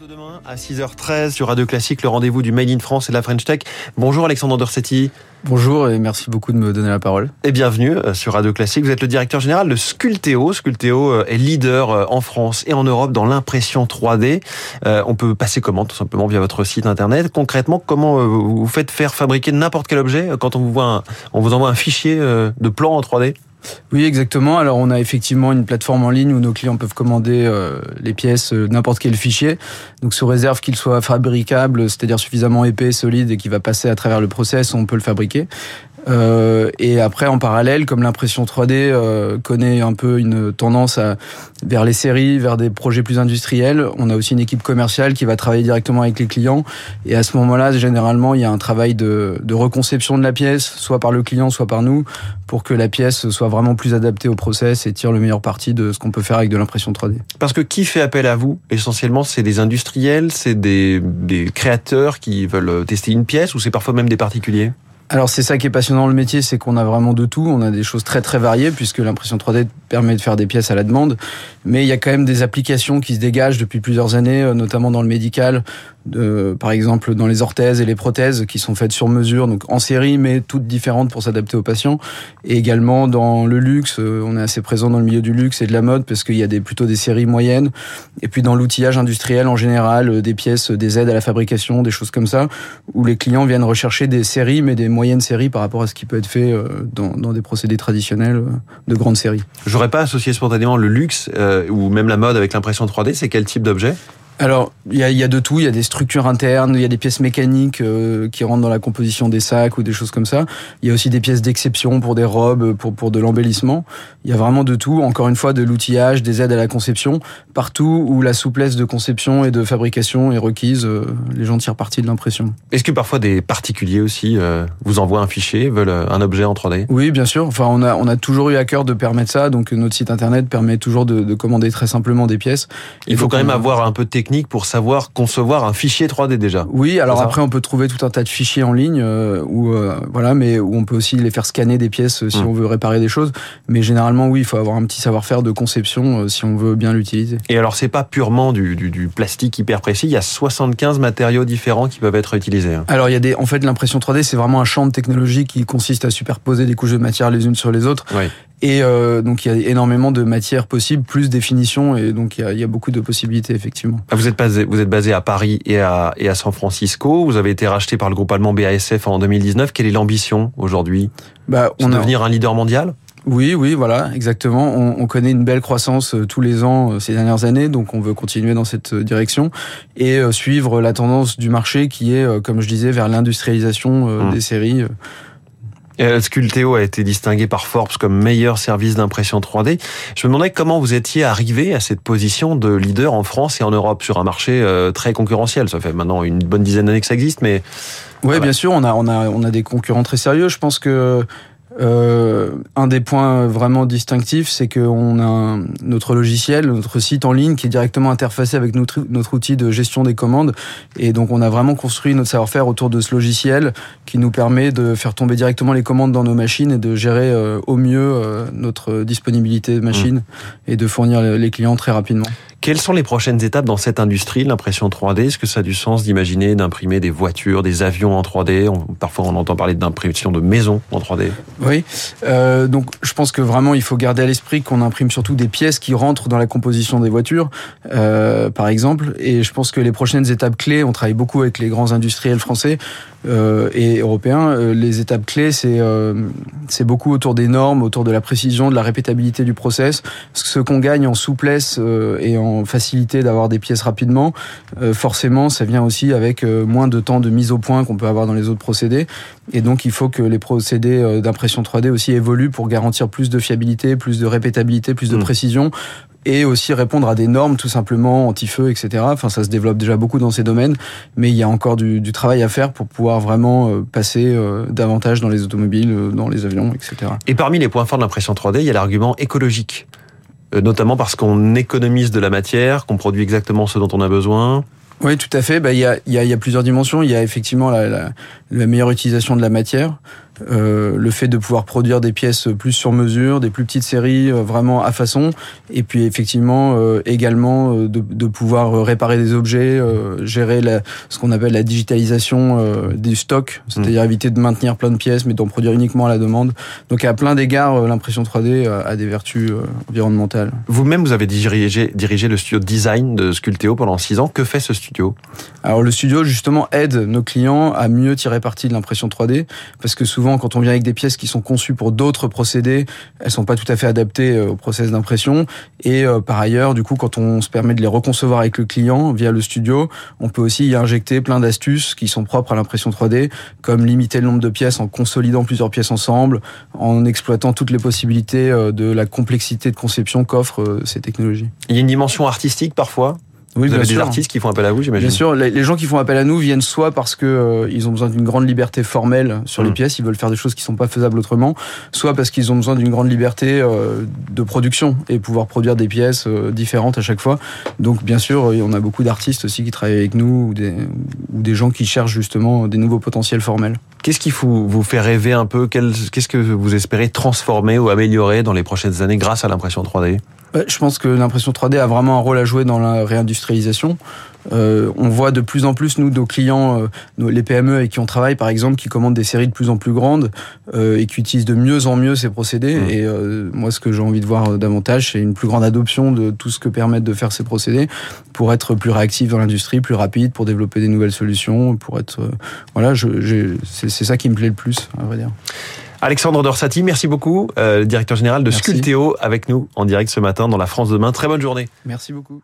de demain à 6h13 sur Radio Classique, le rendez-vous du Made in France et de la French Tech. Bonjour Alexandre Dorsetti. Bonjour et merci beaucoup de me donner la parole. Et bienvenue euh, sur Radio Classique. Vous êtes le directeur général de Sculteo. Sculteo euh, est leader euh, en France et en Europe dans l'impression 3D. On peut passer comment Tout simplement via votre site internet. Concrètement, comment vous faites faire fabriquer n'importe quel objet quand on vous, voit on vous envoie un fichier de plan en 3D oui, exactement. Alors, on a effectivement une plateforme en ligne où nos clients peuvent commander euh, les pièces, euh, n'importe quel fichier. Donc, sous réserve qu'il soit fabricable, c'est-à-dire suffisamment épais, solide et qui va passer à travers le process, on peut le fabriquer. Euh, et après, en parallèle, comme l'impression 3D euh, connaît un peu une tendance à, vers les séries, vers des projets plus industriels, on a aussi une équipe commerciale qui va travailler directement avec les clients. Et à ce moment-là, généralement, il y a un travail de, de reconception de la pièce, soit par le client, soit par nous, pour que la pièce soit vraiment plus adaptée au process et tire le meilleur parti de ce qu'on peut faire avec de l'impression 3D. Parce que qui fait appel à vous Essentiellement, c'est des industriels, c'est des, des créateurs qui veulent tester une pièce ou c'est parfois même des particuliers? Alors c'est ça qui est passionnant dans le métier, c'est qu'on a vraiment de tout. On a des choses très très variées puisque l'impression 3D permet de faire des pièces à la demande. Mais il y a quand même des applications qui se dégagent depuis plusieurs années, euh, notamment dans le médical, par exemple dans les orthèses et les prothèses qui sont faites sur mesure, donc en série mais toutes différentes pour s'adapter aux patients. Et également dans le luxe, euh, on est assez présent dans le milieu du luxe et de la mode parce qu'il y a des, plutôt des séries moyennes. Et puis dans l'outillage industriel en général, euh, des pièces, des aides à la fabrication, des choses comme ça, où les clients viennent rechercher des séries mais des moyennes séries par rapport à ce qui peut être fait euh, dans, dans des procédés traditionnels de grandes séries. J'aurais pas associé spontanément le luxe ou même la mode avec l'impression 3D. C'est quel type d'objet? Alors, il y a, y a, de tout. Il y a des structures internes, il y a des pièces mécaniques euh, qui rentrent dans la composition des sacs ou des choses comme ça. Il y a aussi des pièces d'exception pour des robes, pour, pour de l'embellissement. Il y a vraiment de tout. Encore une fois, de l'outillage, des aides à la conception. Partout où la souplesse de conception et de fabrication est requise, euh, les gens tirent parti de l'impression. Est-ce que parfois des particuliers aussi euh, vous envoient un fichier, veulent un objet en 3D Oui, bien sûr. Enfin, on a, on a toujours eu à cœur de permettre ça. Donc, notre site internet permet toujours de, de commander très simplement des pièces. Il faut quand même avoir un peu de pour savoir concevoir un fichier 3D déjà. Oui, alors après on peut trouver tout un tas de fichiers en ligne euh, où euh, voilà, mais où on peut aussi les faire scanner des pièces euh, si hmm. on veut réparer des choses. Mais généralement oui, il faut avoir un petit savoir-faire de conception si on veut bien l'utiliser. Et alors c'est pas purement du, du, du, plastique hyper précis, il y a 75 matériaux différents qui peuvent être utilisés. Hein. Alors il y a des, en fait l'impression 3D c'est vraiment un champ de technologie qui consiste à superposer des couches de matière les unes sur les autres. Oui. Et euh, donc il y a énormément de matières possibles, plus définition, et donc il y a, il y a beaucoup de possibilités effectivement. Ah, vous êtes basé, vous êtes basé à Paris et à, et à San Francisco. Vous avez été racheté par le groupe allemand BASF en 2019. Quelle est l'ambition aujourd'hui? Bah, on devenir un leader mondial? Oui, oui, voilà, exactement. On, on, connaît une belle croissance euh, tous les ans euh, ces dernières années, donc on veut continuer dans cette euh, direction et suivre la tendance du marché qui est, comme je disais, vers l'industrialisation mmh. des séries. Euh, Sculteo a été distingué par Forbes comme meilleur service d'impression 3D. Je me demandais comment vous étiez arrivé à cette position de leader en France et en Europe sur un marché euh, très concurrentiel. Ça fait maintenant une bonne dizaine d'années que ça existe, mais oui, bien sûr, on a on a on a des concurrents très sérieux. Je pense que euh, un des points vraiment distinctifs, c'est qu'on a notre logiciel, notre site en ligne qui est directement interfacé avec notre, notre outil de gestion des commandes. Et donc, on a vraiment construit notre savoir-faire autour de ce logiciel qui nous permet de faire tomber directement les commandes dans nos machines et de gérer euh, au mieux euh, notre disponibilité de machines mmh. et de fournir les clients très rapidement. Quelles sont les prochaines étapes dans cette industrie, l'impression 3D Est-ce que ça a du sens d'imaginer d'imprimer des voitures, des avions en 3D Parfois, on entend parler d'impression de maisons en 3D. Oui, euh, donc je pense que vraiment, il faut garder à l'esprit qu'on imprime surtout des pièces qui rentrent dans la composition des voitures, euh, par exemple. Et je pense que les prochaines étapes clés, on travaille beaucoup avec les grands industriels français euh, et européens. Les étapes clés, c'est c'est beaucoup autour des normes, autour de la précision, de la répétabilité du process. Ce qu'on gagne en souplesse et en facilité d'avoir des pièces rapidement, euh, forcément, ça vient aussi avec euh, moins de temps de mise au point qu'on peut avoir dans les autres procédés. Et donc, il faut que les procédés euh, d'impression 3D aussi évoluent pour garantir plus de fiabilité, plus de répétabilité, plus de mmh. précision et aussi répondre à des normes tout simplement anti-feu, etc. Enfin, ça se développe déjà beaucoup dans ces domaines, mais il y a encore du, du travail à faire pour pouvoir vraiment passer davantage dans les automobiles, dans les avions, etc. Et parmi les points forts de l'impression 3D, il y a l'argument écologique. Euh, notamment parce qu'on économise de la matière, qu'on produit exactement ce dont on a besoin. Oui, tout à fait. Bah, il y, a, plusieurs dimensions. Il y a effectivement la, meilleure utilisation de la matière. Euh, le fait de pouvoir produire des pièces plus sur mesure, des plus petites séries euh, vraiment à façon, et puis effectivement euh, également de, de, pouvoir réparer des objets, gérer la, ce qu'on appelle la digitalisation du stock, c'est-à-dire mmh. éviter de maintenir plein de pièces, mais d'en produire uniquement à la demande. Donc à plein d'égards, l'impression 3D a des vertus environnementales. Vous-même, vous avez dirigé, dirigé le studio design de Sculteo pendant six ans. Que fait ce studio? Alors le studio justement aide nos clients à mieux tirer parti de l'impression 3D, parce que souvent quand on vient avec des pièces qui sont conçues pour d'autres procédés, elles sont pas tout à fait adaptées euh, au process d'impression. Et euh, par ailleurs, du coup, quand on se permet de les reconcevoir avec le client via le studio, on peut aussi y injecter plein d'astuces qui sont propres à l'impression 3D, comme limiter le nombre de pièces en consolidant plusieurs pièces ensemble, en exploitant toutes les possibilités euh, de la complexité de conception qu'offrent ces technologies. Il y a une dimension artistique parfois oui, vous avez des artistes qui font appel à vous, j'imagine. Bien sûr, les, gens qui font appel à nous viennent soit parce que euh, ils ont besoin d'une grande liberté formelle sur les mmh. pièces, ils veulent faire des choses qui sont pas faisables autrement, soit parce qu'ils ont besoin d'une grande liberté euh, de production et pouvoir produire des pièces euh, différentes à chaque fois. Donc bien sûr, on a beaucoup d'artistes aussi qui travaillent avec nous ou des, ou des gens qui cherchent justement des nouveaux potentiels formels. Qu'est-ce qui vous, vous fait rêver un peu? Qu'est-ce que vous espérez transformer ou améliorer dans les prochaines années grâce à l'impression 3D je pense que l'impression 3D a vraiment un rôle à jouer dans la réindustrialisation. Euh, on voit de plus en plus, nous, nos clients, euh, les PME avec qui on travaille, par exemple, qui commandent des séries de plus en plus grandes euh, et qui utilisent de mieux en mieux ces procédés. Mmh. Et moi, ce que j'ai envie de voir davantage, c'est une plus grande adoption de tout ce que permettent de faire ces procédés pour être plus réactif dans l'industrie, plus rapide, pour développer des nouvelles solutions, pour être... voilà, c'est ça qui me plaît le plus, à vrai dire. Alexandre Dorsati, merci beaucoup, euh, directeur général de Sculteo, avec nous en direct ce matin dans la France demain. Très bonne journée. Merci beaucoup.